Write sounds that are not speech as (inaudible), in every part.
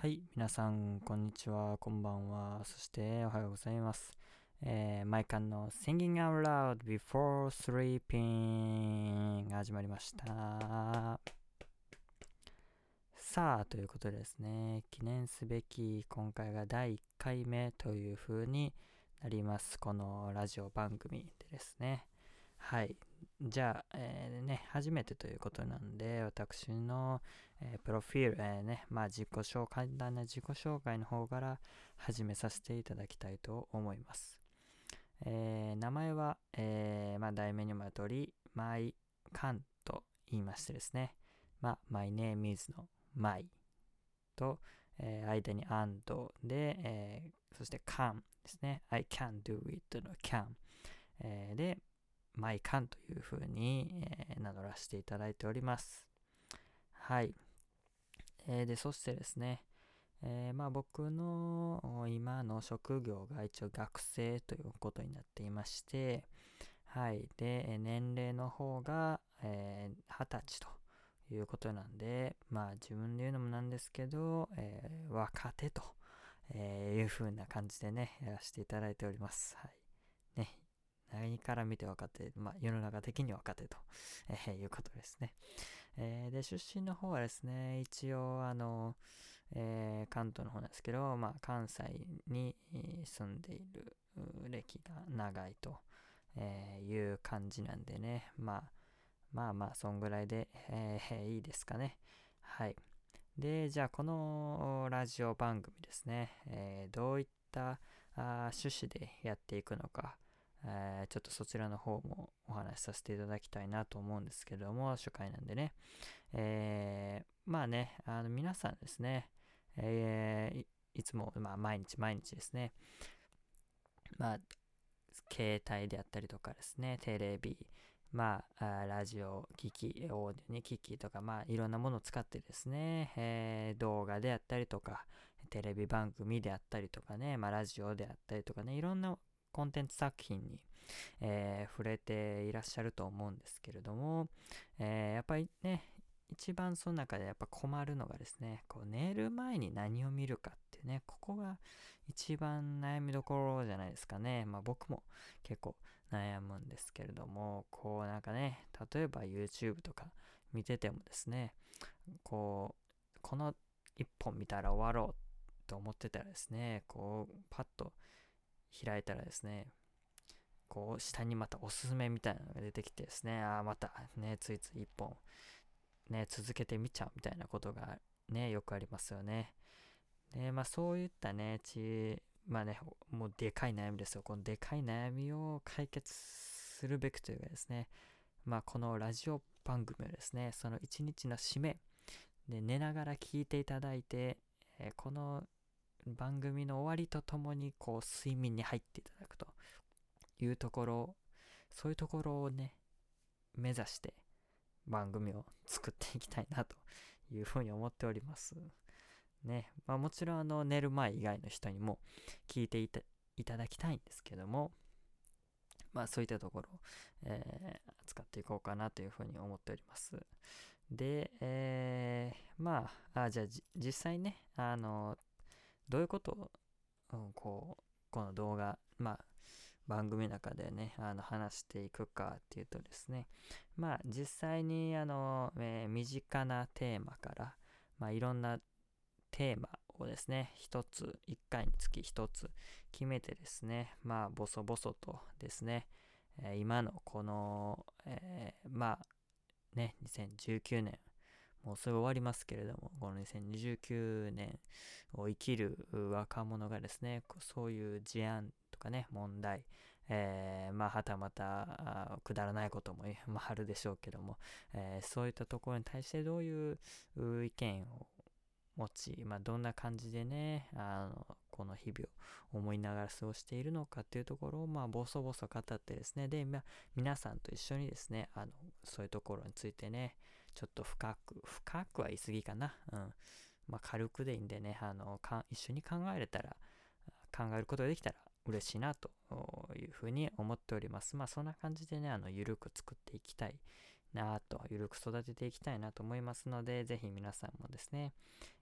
はい、皆さん、こんにちは、こんばんは、そしておはようございます。えー、マイカンの Singing Out Loud Before Sleeping が始まりました。さあ、ということでですね、記念すべき今回が第1回目という風になります。このラジオ番組でですね。はい。じゃあ、えーね、初めてということなんで、私の、えープロフィール、えーね、まあ自己紹介、簡単な自己紹介の方から始めさせていただきたいと思います。えー名前は、えーまあ題名にもある通り、マイカンと言いましてですね、まあ、my name is の my と、えー間に and で、えーそして can ですね、I can do it の can、えーで、マイカンというふうに、えー名乗らせていただいております。はい。えーで、そしてですね、えーまあ僕の今の職業が一応学生ということになっていまして、はい。で、年齢の方が、えー二十歳ということなんで、まあ自分で言うのもなんですけど、えー若手と、えーいう風な感じでね、やらせていただいております。はい。何から見て若手、まあ世の中的に若手と、えーいうことですね。えーで、出身の方はですね、一応、あの、えー関東の方なんですけど、まあ、関西に住んでいる歴が長いと、えいう感じなんでね、まあ、まあまあ、そんぐらいで、えいいですかね。はい。で、じゃあ、このラジオ番組ですね、えどういったあ趣旨でやっていくのか、えーちょっとそちらの方もお話しさせていただきたいなと思うんですけれども、初回なんでね。えーまあね、あの皆さんですね、えーいつも、まあ、毎日毎日ですね、まあ、携帯であったりとかですね、テレビ、まあ、ラジオ、機器、オーディオに機器とか、まあ、いろんなものを使ってですね、えー動画であったりとか、テレビ番組であったりとかね、まあ、ラジオであったりとかね、いろんなコンテンツ作品に、えー触れていらっしゃると思うんですけれども、えーやっぱりね、一番その中でやっぱ困るのがですね、こう寝る前に何を見るかっていうね、ここが一番悩みどころじゃないですかね。まあ僕も結構悩むんですけれども、こうなんかね、例えば YouTube とか見ててもですね、こう、この一本見たら終わろうと思ってたらですね、こうパッと開いたらですね、こう下にまたおすすめみたいなのが出てきてですね、ああ、またね、ついつい一本ね、続けてみちゃうみたいなことがね、よくありますよね。で、まあそういったね、ち、まあね、もうでかい悩みですよ。このでかい悩みを解決するべくというかですね、まあこのラジオ番組をですね、その一日の締めで寝ながら聞いていただいて、えーこの番組の終わりとともにこう睡眠に入っていただくというところ、そういうところをね、目指して番組を作っていきたいなというふうに思っております。ね。まあもちろんあの寝る前以外の人にも聞いていたいただきたいんですけども、まあそういったところを、えー扱っていこうかなというふうに思っております。で、えーまあ、あじゃあ実際ね、あの、どういうこと？を、うんこう、この動画、まあ、番組の中でね、あの話していくかっていうとですね、まあ実際にあの、えー身近なテーマから、まあいろんなテーマをですね、一つ、一回につき一つ決めてですね、まあボソボソとですね、えー今のこの、えーまあね、2019年、もうすぐ終わりますけれども、この2029年を生きる若者がですね、そういう事案とかね、問題、えーまあ、はたまたくだらないことも、(laughs) まあ、あるでしょうけども、えーそういったところに対してどういう意見を持ち、まあ、どんな感じでね、あのこの日々を思いながら過ごしているのかっていうところを、まあ、ボソボソ語ってですね、で、まあ、皆さんと一緒にですね、あのそういうところについてね、ちょっと深く、深くは言い過ぎかな、うん。まあ、軽くでいいんでね、あのか一緒に考えれたら、考えることができたら嬉しいなというふうに思っております。まあそんな感じでね、あの、ゆるく作っていきたいなと、ゆるく育てていきたいなと思いますので、ぜひ皆さんもですね、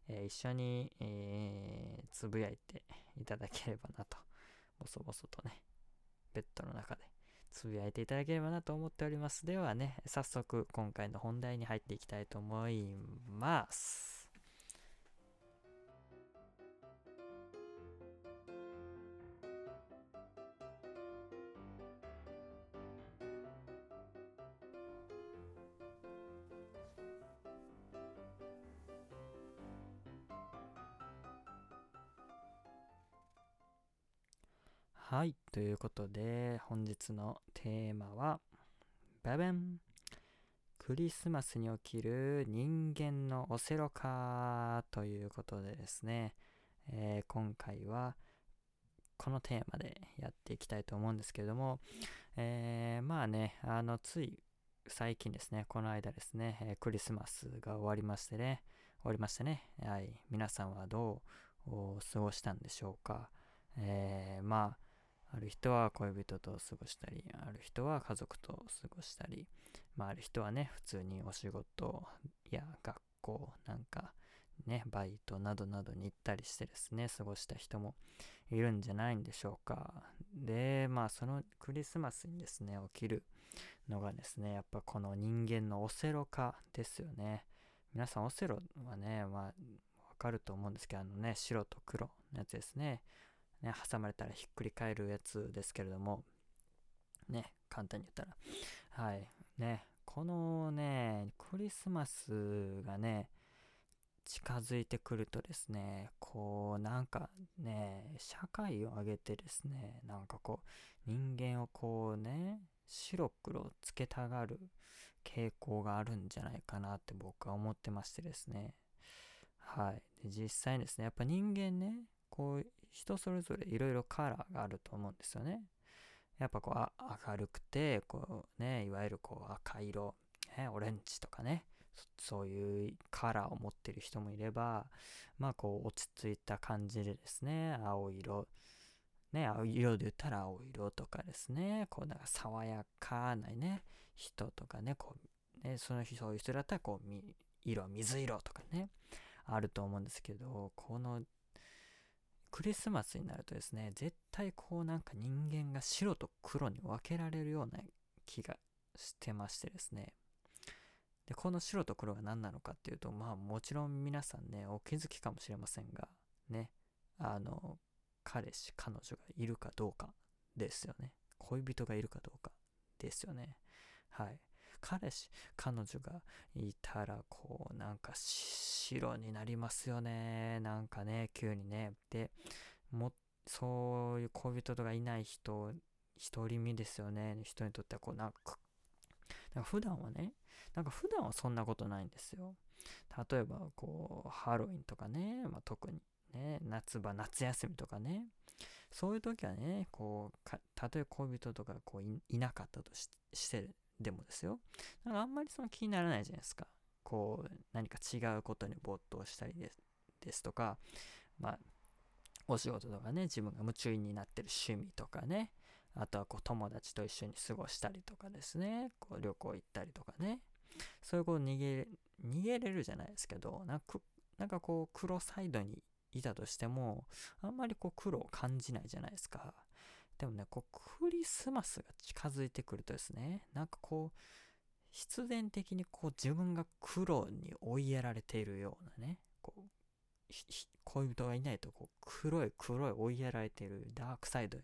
えー、一緒に、えー、つぶやいていただければなと、ボソボソとね、ベッドの中でつぶやいていただければなと思っております。ではね、早速今回の本題に入っていきたいと思います。はい。ということで、本日のテーマは、バベンクリスマスに起きる人間のオセロ化ということでですね、えー、今回はこのテーマでやっていきたいと思うんですけれども、えー、まあね、あの、つい最近ですね、この間ですね、え、クリスマスが終わりましてね、終わりましたね。はい。皆さんはどう過ごしたんでしょうか。えー、まあ、ある人は恋人と過ごしたり、ある人は家族と過ごしたり、まあ、ある人はね、普通にお仕事や学校なんか、ね、バイトなどなどに行ったりしてですね、過ごした人もいるんじゃないんでしょうか。で、まあ、そのクリスマスにですね、起きるのがですね、やっぱこの人間のオセロ化ですよね。皆さんオセロはね、まあ、わかると思うんですけど、あのね、白と黒のやつですね。ね、挟まれたらひっくり返るやつですけれども、ね、簡単に言ったら。はい。ね、このね、クリスマスがね、近づいてくるとですね、こう、なんかね、社会を挙げてですね、なんかこう、人間をこうね、白黒つけたがる傾向があるんじゃないかなって僕は思ってましてですね。はい。で実際にですね、やっぱ人間ね、こう、人それぞれいろいろカラーがあると思うんですよね。やっぱこう、明るくて、こうね、いわゆるこう赤色、ね、オレンジとかね、そういうカラーを持ってる人もいれば、まあこう落ち着いた感じでですね、青色、ね、青色で言ったら青色とかですね、こうなんか爽やかなね、人とかね、こう、ね、そのそういう人だったらこう、色、水色とかね、あると思うんですけど、このクリスマスになるとですね、絶対こうなんか人間が白と黒に分けられるような気がしてましてですね。で、この白と黒が何なのかっていうと、まあもちろん皆さんね、お気づきかもしれませんが、ね、あの、彼氏、彼女がいるかどうかですよね。恋人がいるかどうかですよね。はい。彼氏、彼女がいたら、こう、なんか白になりますよね。なんかね、急にね。で、も、そういう恋人とかいない人、独り身ですよね。人にとっては、こう、なんか、なんか普段はね、なんか普段はそんなことないんですよ。例えば、こう、ハロウィンとかね、まあ、特にね、夏場、夏休みとかね、そういう時はね、こう、たとえ恋人とかこういなかったとしてでもですよ。なんかあんまりその気にならないじゃないですか。こう、何か違うことに没頭したりですですとか、まあ、お仕事とかね、自分が夢中になってる趣味とかね、あとはこう友達と一緒に過ごしたりとかですね、こう旅行行ったりとかね、そういうこと逃げ、逃げれるじゃないですけど、なんかなんかこう黒サイドにいたとしても、あんまりこう黒を感じないじゃないですか。でもね、こう、クリスマスが近づいてくるとですね、なんかこう、必然的にこう自分が黒に追いやられているようなね、こう、恋人がいないとこう黒い黒い追いやられているダークサイド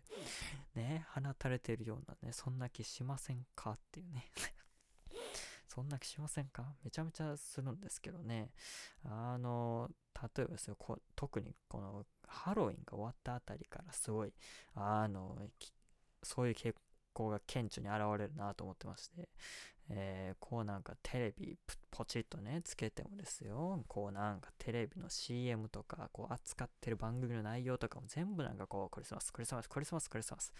ね、放たれているようなね、そんな気しませんかっていうねそんな気しませんか？めちゃめちゃするんですけどね。あの、例えばですよ、特にこのハロウィンが終わったあたりからすごい、あの、そういう傾向が顕著に現れるなと思ってまして、えー、こうなんかテレビポチッとね、つけてもですよ、こうなんかテレビの CM とか、こう扱ってる番組の内容とかも全部なんかこう、クリスマス、クリスマス、クリスマス、クリスマス。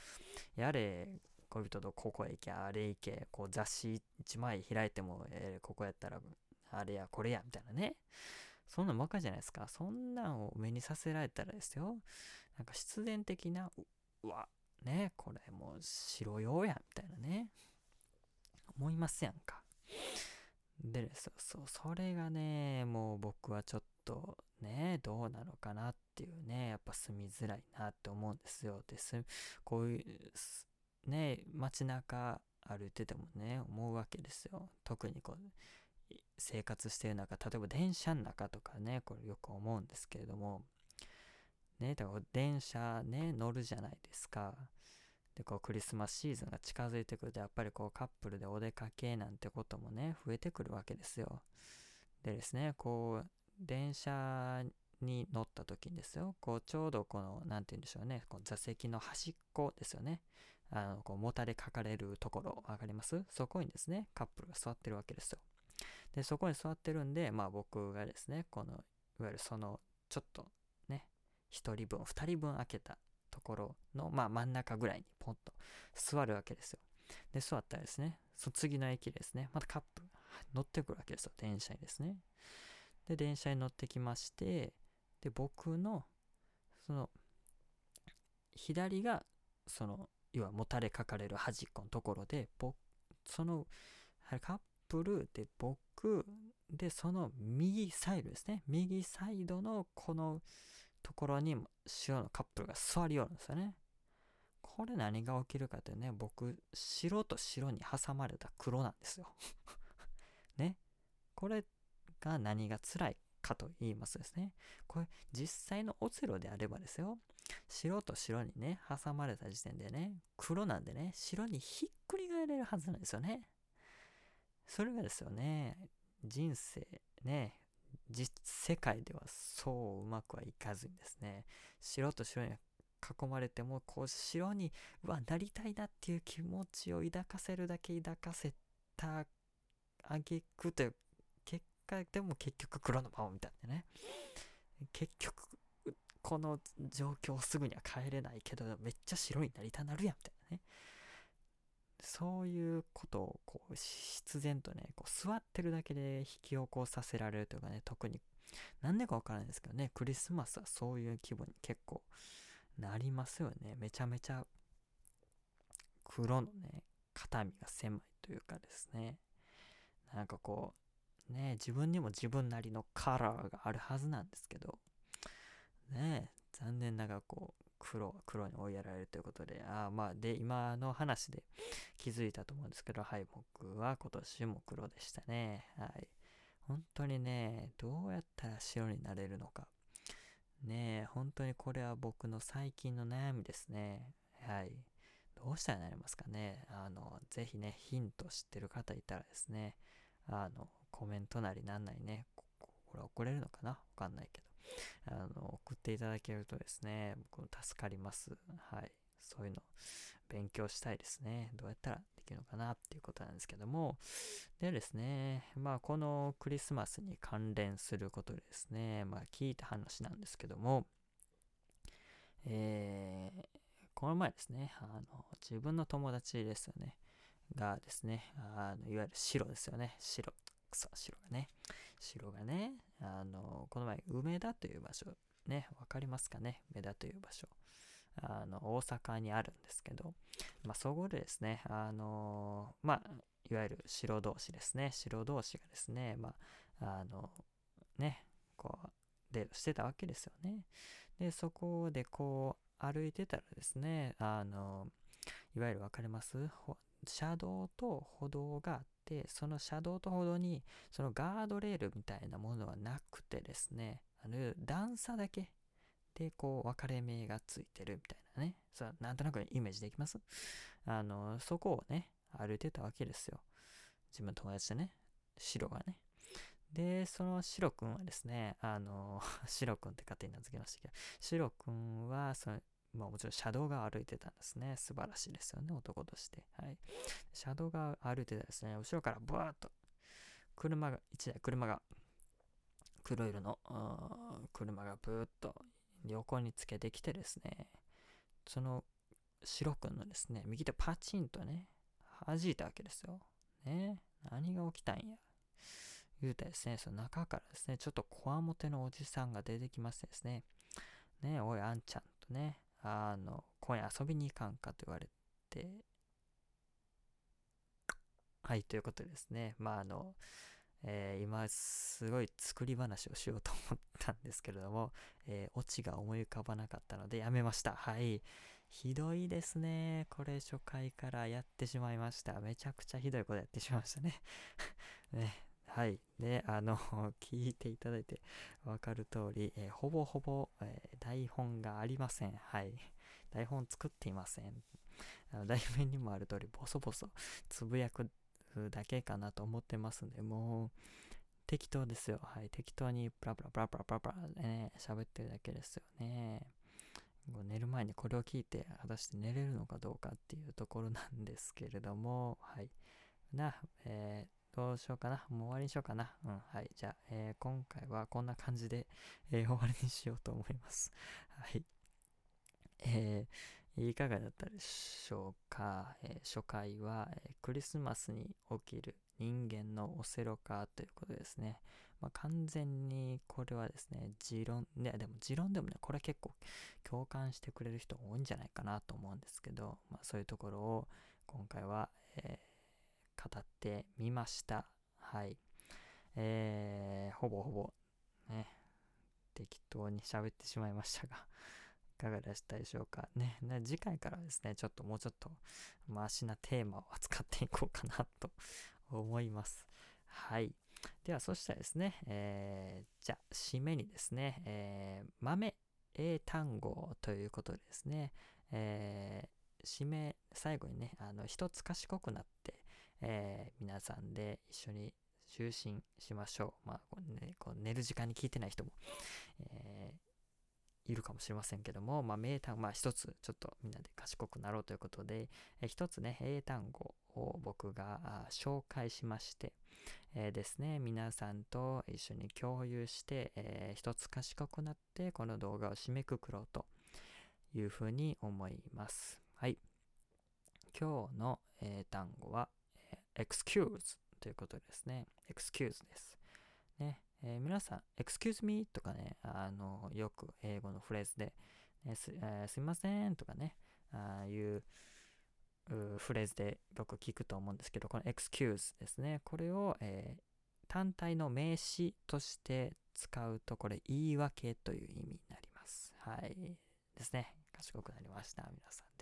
やれ、恋人とここへ行け、あれ行け、こう雑誌1枚開いても、えー、ここやったら、あれや、これや、みたいなね。そんなんばっかじゃないですか。そんなんを目にさせられたらですよ。なんか必然的な、うわ、ね、これもう白用やん、みたいなね。思いますやんか。で、そうそう、それがね、もう僕はちょっとね、どうなのかなっていうね、やっぱ住みづらいなって思うんですよ。で、すこういう、ね、街中歩いててもね、思うわけですよ。特にこう、生活してる中、例えば電車の中とかね、これよく思うんですけれども、ね、だから電車ね、乗るじゃないですか。で、こうクリスマスシーズンが近づいてくると、やっぱりこうカップルでお出かけなんてこともね、増えてくるわけですよ。でですね、こう、電車に乗った時にですよ、こうちょうどこの、なんて言うんでしょうね、この座席の端っこですよね。あの、こう、もたれかかれるところ、わかります？そこにですね、カップルが座ってるわけですよ。で、そこに座ってるんで、まあ僕がですね、この、いわゆるその、ちょっとね、1人分、2人分開けたところの、まあ真ん中ぐらいにポンと座るわけですよ。で、座ったらですね、その次の駅ですね、またカップ乗ってくるわけですよ、電車にですね。で、電車に乗ってきまして、で、僕の、その、左が、その、要はもたれかかれる端っこのところで、僕、その、カッププルで僕、で、その右サイドですね。右サイドのこのところに白のカップルが座り寄るんですよね。これ何が起きるかってね、僕、白と白に挟まれた黒なんですよ。(laughs) ね。これが何が辛いかと言いますですね。これ実際のオセロであればですよ。白と白にね、挟まれた時点でね、黒なんでね、白にひっくり返れるはずなんですよね。それがですよね、人生ね、実世界ではそううまくはいかずにですね、白と白に囲まれても、こう白に、うわ、なりたいなっていう気持ちを抱かせるだけ抱かせたあげくという回でも結局黒のままみたいなね。結局、この状況すぐには帰れないけど、めっちゃ白になりたなるやん、みたいなね。そういうことを、こう、必然とね、こう座ってるだけで引き起こさせられるというかね、特に、なんでかわからないですけどね、クリスマスはそういう気分に結構なりますよね。めちゃめちゃ黒のね、肩身が狭いというかですね。なんかこう、ね、自分にも自分なりのカラーがあるはずなんですけど、ね、残念ながらこう、黒は黒に追いやられるということで、あまあ、で、今の話で気づいたと思うんですけど、はい、僕は今年も黒でしたね。はい。本当にね、どうやったら白になれるのか。ね本当にこれは僕の最近の悩みですね。はい。どうしたらなりますかね。あの、ぜひね、ヒント知ってる方いたらですね、あの、コメントなりなんなりね、これ送れるのかな？わかんないけど、あの、送っていただけるとですね、僕も助かります。はい。そういうの勉強したいですね。どうやったらできるのかなっていうことなんですけども。でですね、まあこのクリスマスに関連することでですね、まあ聞いた話なんですけども、えー、この前ですね、あの、自分の友達ですよね、がですね、あのいわゆる白ですよね、白。草、城がね。城がね、あの、この前、梅田という場所、ね、わかりますかね？梅田という場所。あの、大阪にあるんですけど、まあ、そこでですね、あの、まあ、いわゆる城同士ですね、城同士がですね、まあ、あの、ね、こう、デートしてたわけですよね。で、そこでこう、歩いてたらですね、あの、いわゆる分かります？車道と歩道があって、その車道と歩道に、そのガードレールみたいなものはなくてですね、あの、段差だけで、こう、分かれ目がついてるみたいなね。そ、なんとなくイメージできます？あの、そこをね、歩いてたわけですよ。自分の友達でね、白がね。で、そのシロくんはですね、あの、(laughs) シロくんって勝手に名付けましたけど、シロくんは、その、まあもちろん車道が歩いてたんですね。素晴らしいですよね、男として。はい。車道が歩いてたですね、後ろからブワーッと、車が、1台車が、黒色の車がブーッと横につけてきてですね、その白くんのですね、右手パチンとね、弾いたわけですよ。ね。何が起きたんや。言うてですね、その中からですね、ちょっとこわもてのおじさんが出てきましてですね、ねおい、あんちゃんとね、あの、今夜遊びに行かんかと言われて、はい、ということですね、まあ、あの、えー、今すごい作り話をしようと思ったんですけれども、えー、オチが思い浮かばなかったのでやめました。はい。ひどいですね。これ初回からやってしまいました。めちゃくちゃひどいことやってしまいましたね。(laughs) ねはい。で、あの、(laughs) 聞いていただいてわかる通り、えー、ほぼほぼ、えー、台本がありません。はい。(laughs) 台本作っていません。あの題名にもある通り、ボソボソつぶやくだけかなと思ってますんで、もう、適当ですよ。はい。適当にプラプラプラプラプラプラね、喋ってるだけですよね。寝る前にこれを聞いて、果たして寝れるのかどうかっていうところなんですけれども、はい。な、えー、どうしようかな。もう終わりにしようかな。うん、はい。じゃあ、えー、今回はこんな感じで、えー、終わりにしようと思います。(laughs) はい。えー、いかがだったでしょうか、えー、初回は、えー、クリスマスに起きる人間のオセロ化ということですね。まあ、完全にこれはですね、持論、ね、でも持論でもね、これ結構共感してくれる人多いんじゃないかなと思うんですけど、まあ、そういうところを今回は、えー、語ってみました。はい。えー、ほぼほぼね、適当に喋ってしまいましたが (laughs) いかがでしたでしょうかね。次回からですね、ちょっともうちょっとマシなテーマを扱っていこうかなと (laughs) 思います。はい。では、そしたらですね、えー、じゃあ、締めにですね、えー、豆英単語ということでですね、えー、締め、最後にね、あの、一つ賢くなって、えー、皆さんで一緒に就寝しましょう。まあ、こうね、こう寝る時間に聞いてない人も、えーいるかもしれませんけども、まあ、名単語、まあ、一つ、ちょっとみんなで賢くなろうということで、え一つね、英単語を僕が紹介しまして、えー、ですね、皆さんと一緒に共有して、えー、一つ賢くなって、この動画を締めくくろうというふうに思います。はい。今日の英単語は、excuse ということですね。excuse です。ね、えー、皆さん、excuse me とかね、あの、よく英語のフレーズで、ね、す,、えー、すいませんとかね、ああいうフレーズでよく聞くと思うんですけど、この excuse ですね。これを、えー、単体の名詞として使うと、これ言い訳という意味になります。はい。ですね。賢くなりました。皆さん。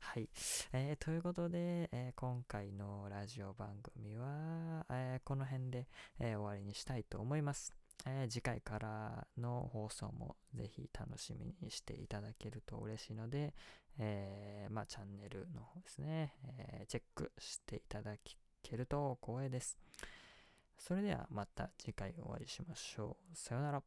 はい。えー、ということで、えー、今回のラジオ番組は、えー、この辺で、え終わりにしたいと思います。え次回からの放送もぜひ楽しみにしていただけると嬉しいので、えまあ、チャンネルの方ですね、えチェックしていただけると光栄です。それではまた次回お会いしましょう。さようなら。